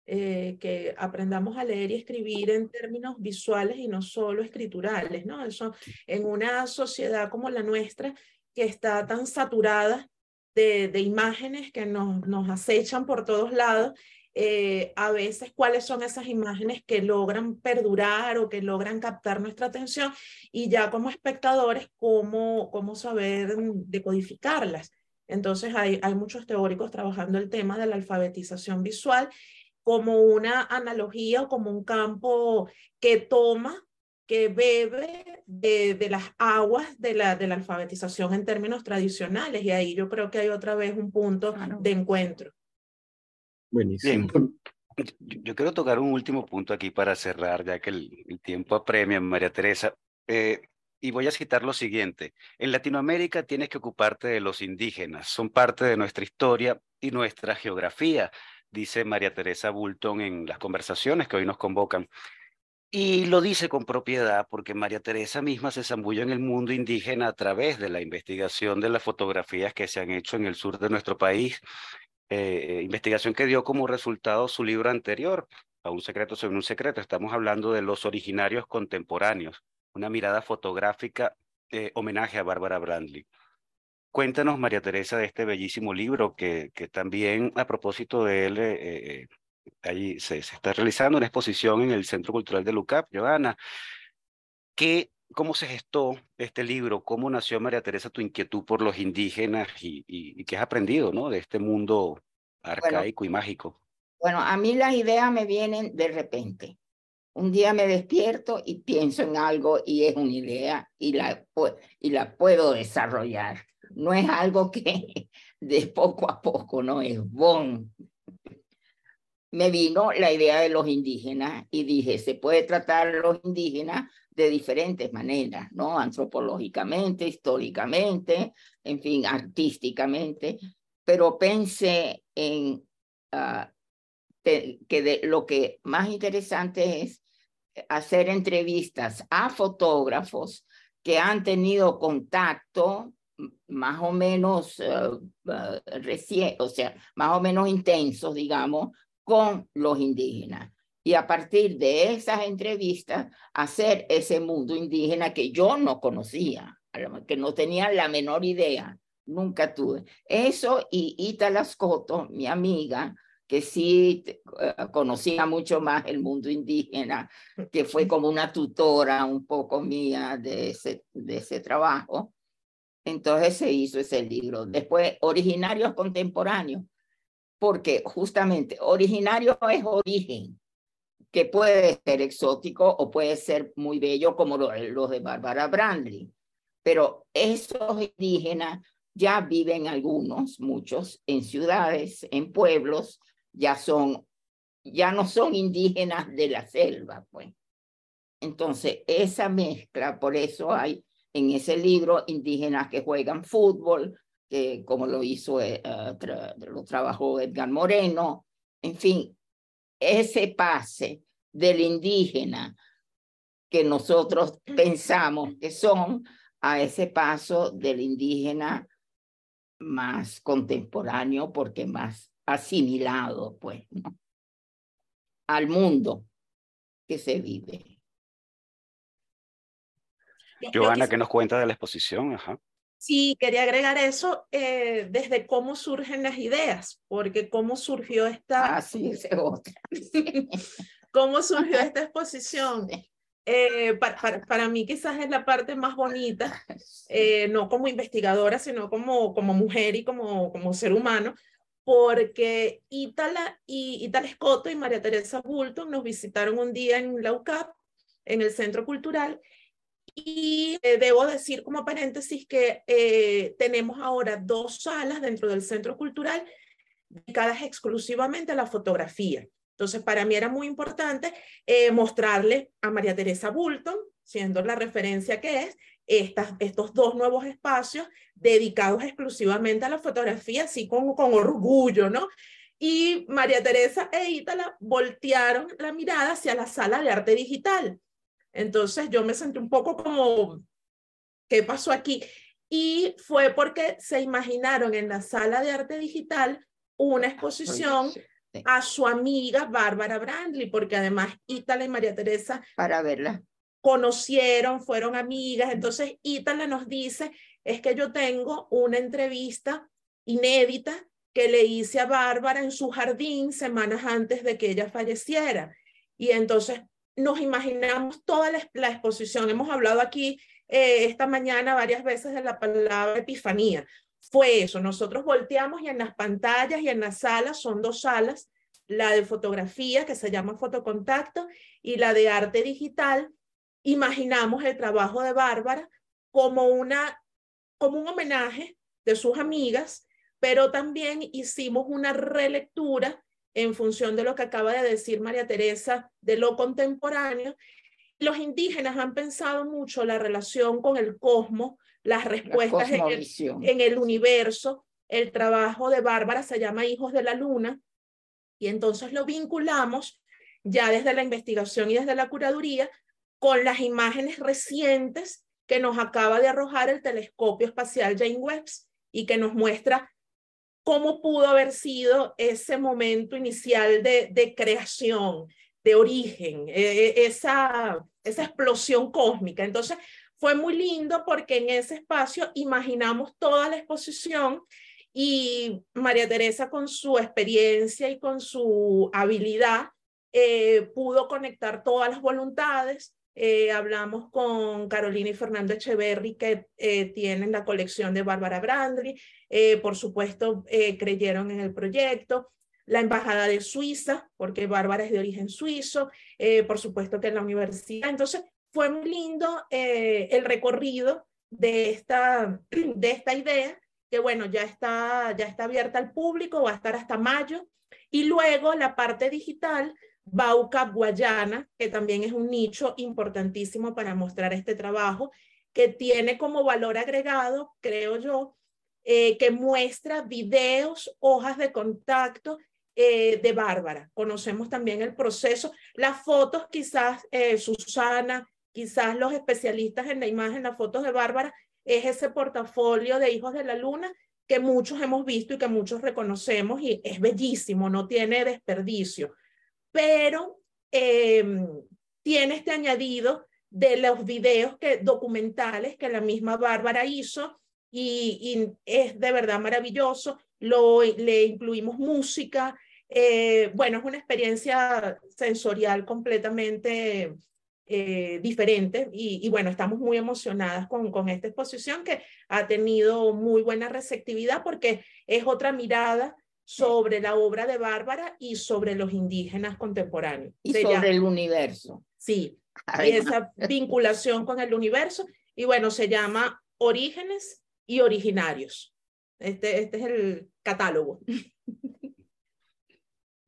E: eh, que aprendamos a leer y escribir en términos visuales y no solo escriturales, ¿no? Eso en una sociedad como la nuestra, que está tan saturada de, de imágenes que nos, nos acechan por todos lados, eh, a veces cuáles son esas imágenes que logran perdurar o que logran captar nuestra atención y ya como espectadores, cómo, cómo saber decodificarlas. Entonces hay, hay muchos teóricos trabajando el tema de la alfabetización visual como una analogía o como un campo que toma, que bebe de, de las aguas de la, de la alfabetización en términos tradicionales. Y ahí yo creo que hay otra vez un punto
F: Claro.
E: de encuentro.
D: Buenísimo.
A: Yo, yo quiero tocar un último punto aquí para cerrar, ya que el, el tiempo apremia, María Teresa. Eh, y voy a citar lo siguiente. En Latinoamérica tienes que ocuparte de los indígenas. Son parte de nuestra historia y nuestra geografía, dice María Teresa Bulton en las conversaciones que hoy nos convocan. Y lo dice con propiedad porque María Teresa misma se zambulló en el mundo indígena a través de la investigación de las fotografías que se han hecho en el sur de nuestro país eh, investigación que dio como resultado su libro anterior, A un secreto sobre un secreto. Estamos hablando de los originarios contemporáneos, una mirada fotográfica, eh, homenaje a Bárbara Brandley. Cuéntanos, María Teresa, de este bellísimo libro que, que también a propósito de él, eh, eh, allí se, se está realizando una exposición en el Centro Cultural de Lucap, Joana. ¿Qué, ¿Cómo se gestó este libro? ¿Cómo nació, María Teresa, tu inquietud por los indígenas y, y, y qué has aprendido ¿no? de este mundo arcaico y mágico?
F: Bueno, a mí las ideas me vienen de repente. Un día me despierto y pienso en algo y es una idea y la, y la puedo desarrollar. No es algo que [laughs] de poco a poco, no es bon. Me vino la idea de los indígenas y dije, se puede tratar a los indígenas de diferentes maneras, ¿no? Antropológicamente, históricamente, en fin, artísticamente, pero pensé en que, que de, lo que más interesante es hacer entrevistas a fotógrafos que han tenido contacto más o menos uh, recién, o sea, más o menos intensos, digamos, con los indígenas. Y a partir de esas entrevistas, hacer ese mundo indígena que yo no conocía, que no tenía la menor idea, nunca tuve. Eso y Ita Lascoto, mi amiga, que sí eh, conocía mucho más el mundo indígena, que fue como una tutora un poco mía de ese, de ese trabajo. Entonces se hizo ese libro. Después, Originarios Contemporáneos, porque justamente originario es origen, que puede ser exótico o puede ser muy bello como lo- los de Bárbara Brandley. Pero esos indígenas ya viven algunos, muchos, en ciudades, en pueblos, ya son, ya no son indígenas de la selva, pues. Entonces, esa mezcla, por eso hay en ese libro indígenas que juegan fútbol, que como lo hizo, eh, tra- lo trabajó Edgar Moreno, en fin, ese pase del indígena que nosotros pensamos que son a ese paso del indígena más contemporáneo porque más asimilado, pues, ¿no? al mundo que se vive.
A: Joana, ¿qué nos cuenta de la exposición? Ajá.
E: Sí, quería agregar eso eh, desde cómo surgen las ideas, porque cómo surgió esta...
F: Ah, sí, otra. [laughs]
E: cómo surgió esta exposición. Eh, para, para, para, mí quizás es la parte más bonita, [laughs] eh, no como investigadora, sino como, como mujer y como, como ser humano, porque Ítala y Ítala Escoto y María Teresa Bulton nos visitaron un día en la UCAP, en el Centro Cultural, y eh, debo decir como paréntesis que eh, tenemos ahora dos salas dentro del Centro Cultural dedicadas exclusivamente a la fotografía. Entonces, para mí era muy importante eh, mostrarle a María Teresa Bulton, siendo la referencia que es, estas, estos dos nuevos espacios dedicados exclusivamente a la fotografía, así con, con orgullo, ¿no? Y María Teresa e Ítala voltearon la mirada hacia la sala de arte digital. Entonces yo me sentí un poco como, ¿qué pasó aquí? Y fue porque se imaginaron en la sala de arte digital una exposición a su amiga Bárbara Brandley, porque además Ítala y María Teresa
F: para verla
E: conocieron, fueron amigas. Entonces Ítala nos dice, es que yo tengo una entrevista inédita que le hice a Bárbara en su jardín semanas antes de que ella falleciera. Y entonces nos imaginamos toda la, exposición. Hemos hablado aquí eh, esta mañana varias veces de la palabra epifanía. Fue eso, nosotros volteamos y en las pantallas y en las salas, son dos salas, la de fotografía que se llama fotocontacto y la de arte digital, imaginamos el trabajo de Bárbara como, una, como un homenaje de sus amigas, pero también hicimos una relectura en función de lo que acaba de decir María Teresa de lo contemporáneo. Los indígenas han pensado mucho la relación con el cosmos, las respuestas en el, en el universo. El trabajo de Bárbara se llama Hijos de la Luna y entonces lo vinculamos ya desde la investigación y desde la curaduría con las imágenes recientes que nos acaba de arrojar el telescopio espacial Jane Webb y que nos muestra cómo pudo haber sido ese momento inicial de, de creación, de origen, e, e, esa, esa explosión cósmica. Entonces, fue muy lindo porque en ese espacio imaginamos toda la exposición y María Teresa con su experiencia y con su habilidad eh, pudo conectar todas las voluntades, eh, hablamos con Carolina y Fernando Echeverry, que eh, tienen la colección de Bárbara Brandry. Eh, por supuesto, creyeron en el proyecto. La Embajada de Suiza, porque Bárbara es de origen suizo. por supuesto que en la universidad. Entonces, fue muy lindo el recorrido de esta, [clears throat] de esta idea, que bueno, ya está, ya está abierta al público, va a estar hasta mayo. Y luego la parte digital Bauca Guayana, que también es un nicho importantísimo para mostrar este trabajo, que tiene como valor agregado, creo yo, eh, que muestra videos, hojas de contacto eh, de Bárbara. Conocemos también el proceso, las fotos quizás, eh, Susana, quizás los especialistas en la imagen, las fotos de Bárbara, es ese portafolio de Hijos de la Luna que muchos hemos visto y que muchos reconocemos y es bellísimo, no tiene desperdicio pero em, tiene este añadido de los videos que, documentales que la misma Bárbara hizo y, es de verdad maravilloso. Lo, le incluimos música. Eh, bueno, es una experiencia sensorial completamente eh, diferente y, y, bueno, estamos muy emocionadas con, con esta exposición que ha tenido muy buena receptividad porque es otra mirada sobre la obra de Bárbara y sobre los indígenas contemporáneos.
F: Y sobre el universo.
E: Sí, y esa vinculación con el universo. Y bueno, se llama Orígenes y Originarios. Este, este es el catálogo. [laughs]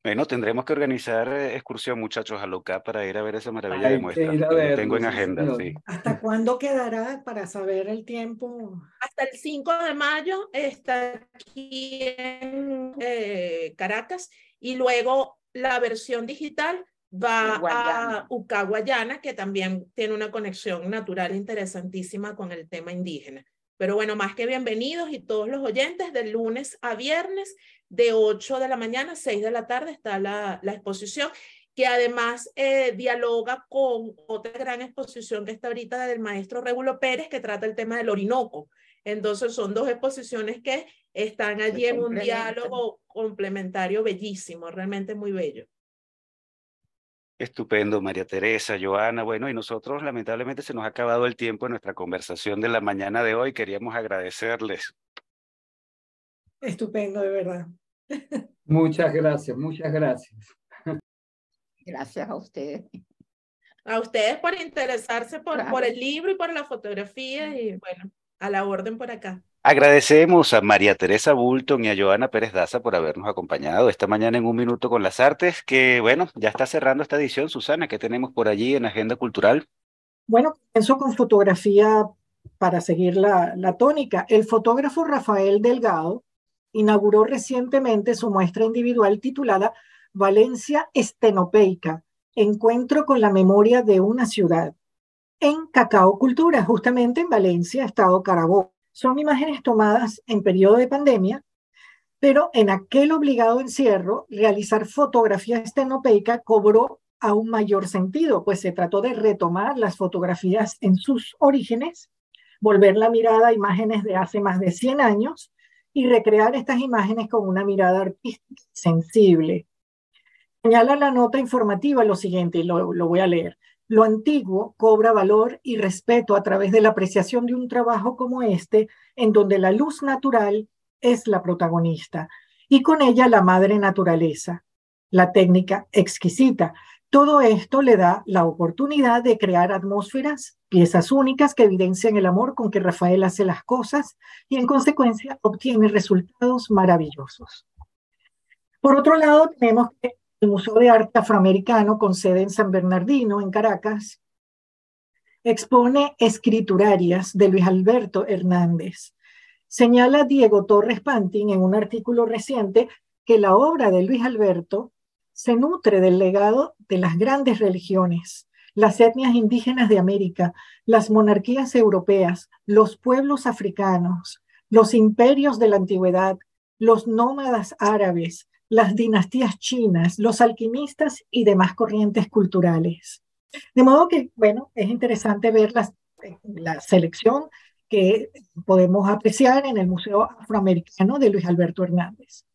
A: Bueno, tendremos que organizar eh, excursión, muchachos, a Loca para ir a ver esa maravilla de muestra. Lo tengo en agenda, sí.
B: ¿Hasta cuándo quedará para saber el tiempo?
E: Hasta el 5 de mayo está aquí en eh, Caracas y luego la versión digital va a Ucaguayana, que también tiene una conexión natural interesantísima con el tema indígena. Pero bueno, más que bienvenidos y todos los oyentes, de lunes a viernes, de 8 de la mañana a 6 de la tarde está la, la exposición, que además eh, dialoga con otra gran exposición que está ahorita del maestro Regulo Pérez, que trata el tema del Orinoco. Entonces son dos exposiciones que están allí en un diálogo complementario bellísimo, realmente muy bello.
A: Estupendo, María Teresa, Joana. Bueno, y nosotros lamentablemente se nos ha acabado el tiempo en nuestra conversación de la mañana de hoy. Queríamos agradecerles.
B: Estupendo, de verdad. [laughs]
C: Muchas gracias, muchas gracias.
F: Gracias a ustedes.
E: A ustedes por interesarse por, por el libro y por la fotografía y bueno, a la orden por acá.
A: Agradecemos a María Teresa Bulton y a Joana Pérez Daza por habernos acompañado esta mañana en Un Minuto con las Artes, que bueno, ya está cerrando esta edición. Susana, ¿qué tenemos por allí en Agenda Cultural?
B: Bueno, comienzo con fotografía para seguir la, la tónica. El fotógrafo Rafael Delgado inauguró recientemente su muestra individual titulada Valencia Estenopeica, Encuentro con la Memoria de una Ciudad, en Cacao Cultura, justamente en Valencia, Estado Carabobo. Son imágenes tomadas en periodo de pandemia, pero en aquel obligado encierro, realizar fotografía estenopeica cobró aún mayor sentido, pues se trató de retomar las fotografías en sus orígenes, volver la mirada a imágenes de hace más de 100 años y recrear estas imágenes con una mirada artística sensible. Señala la nota informativa lo siguiente, y lo, lo voy a leer. Lo antiguo cobra valor y respeto a través de la apreciación de un trabajo como este, en donde la luz natural es la protagonista y con ella la madre naturaleza, la técnica exquisita. Todo esto le da la oportunidad de crear atmósferas, piezas únicas que evidencian el amor con que Rafael hace las cosas y en consecuencia obtiene resultados maravillosos. Por otro lado, tenemos que el Museo de Arte Afroamericano, con sede en San Bernardino, en Caracas, expone escriturarias de Luis Alberto Hernández. Señala Diego Torres Pantin en un artículo reciente que la obra de Luis Alberto se nutre del legado de las grandes religiones, las etnias indígenas de América, las monarquías europeas, los pueblos africanos, los imperios de la antigüedad, los nómadas árabes, las dinastías chinas, los alquimistas y demás corrientes culturales. De modo que, bueno, es interesante ver la selección que podemos apreciar en el Museo Afroamericano de Luis Alberto Hernández.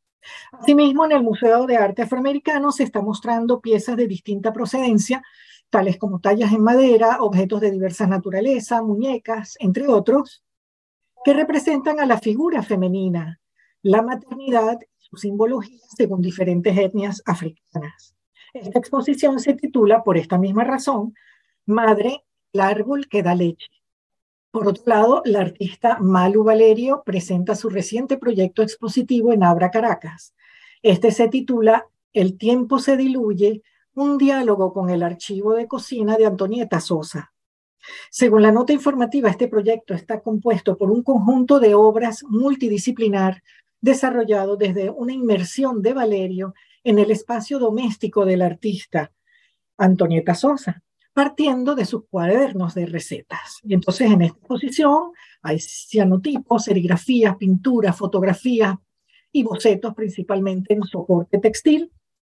B: Asimismo, en el Museo de Arte Afroamericano se está mostrando piezas de distinta procedencia, tales como tallas en madera, objetos de diversa naturaleza, muñecas, entre otros, que representan a la figura femenina, la maternidad simbología según diferentes etnias africanas. Esta exposición se titula, por esta misma razón, Madre, el árbol que da leche. Por otro lado, la artista Malu Valerio presenta su reciente proyecto expositivo en Abra Caracas. Este se titula El tiempo se diluye, un diálogo con el archivo de cocina de Antonieta Sosa. Según la nota informativa, este proyecto está compuesto por un conjunto de obras multidisciplinar desarrollado desde una inmersión de Valerio en el espacio doméstico del artista Antonieta Sosa, partiendo de sus cuadernos de recetas. Y entonces en esta exposición hay cianotipos, serigrafías, pinturas, fotografías y bocetos principalmente en soporte textil,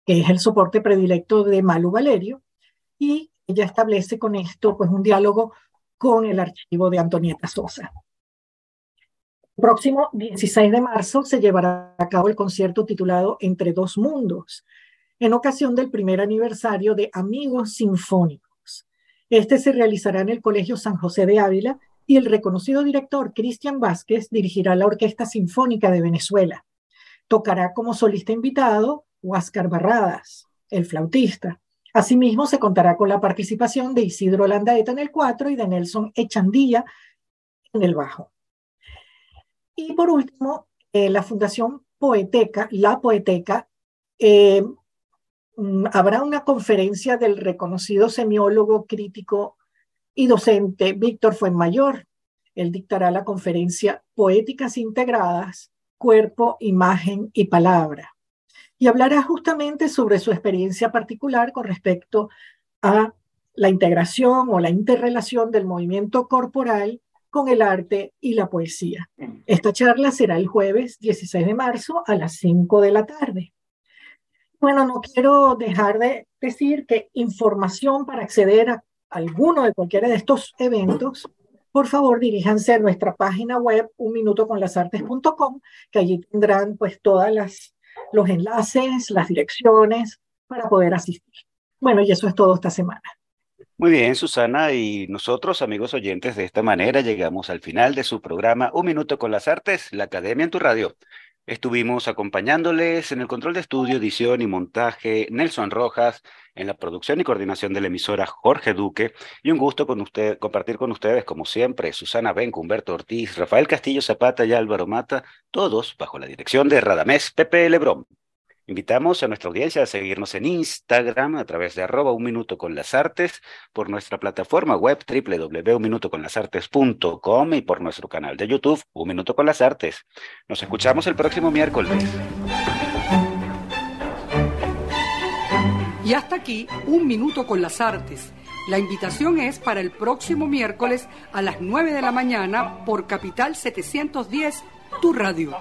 B: que es el soporte predilecto de Malu Valerio, y ella establece con esto pues un diálogo con el archivo de Antonieta Sosa próximo 16 de marzo se llevará a cabo el concierto titulado Entre dos mundos, en ocasión del primer aniversario de Amigos Sinfónicos. Este se realizará en el Colegio San José de Ávila y el reconocido director Cristian Vázquez dirigirá la Orquesta Sinfónica de Venezuela. Tocará como solista invitado Huáscar Barradas, el flautista. Asimismo, se contará con la participación de Isidro Landaeta en el cuatro y de Nelson Echandilla en el bajo. Y por último, eh, la Fundación Poeteca, la Poeteca, eh, mm, habrá una conferencia del reconocido semiólogo, crítico y docente Víctor Fuenmayor. Él dictará la conferencia Poéticas Integradas, Cuerpo, Imagen y Palabra. Y hablará justamente sobre su experiencia particular con respecto a la integración o la interrelación del movimiento corporal con el arte y la poesía. Esta charla será el jueves 16 de marzo a las 5 de la tarde. Bueno, no quiero dejar de decir que información para acceder a alguno de cualquiera de estos eventos por favor diríjanse a nuestra página web unminutoconlasartes.com, que allí tendrán pues todas las los enlaces, las direcciones para poder asistir. Bueno, y eso es todo esta semana.
A: Muy bien, Susana, y nosotros, amigos oyentes, de esta manera llegamos al final de su programa Un Minuto con las Artes, la Academia en tu Radio. Estuvimos acompañándoles en el control de estudio, edición y montaje Nelson Rojas, en la producción y coordinación de la emisora Jorge Duque, y un gusto con usted, compartir con ustedes, como siempre, Susana Benco, Humberto Ortiz, Rafael Castillo Zapata y Álvaro Mata, todos bajo la dirección de Radamés Pepe Lebrón. Invitamos a nuestra audiencia a seguirnos en Instagram a través de arroba un minuto con las artes, por nuestra plataforma web www.unminutoconlasartes.com y por nuestro canal de YouTube Un Minuto con las Artes. Nos escuchamos el próximo miércoles.
H: Y hasta aquí, Un Minuto con las Artes. La invitación es para el próximo miércoles a las 9 de la mañana por Capital 710, tu radio.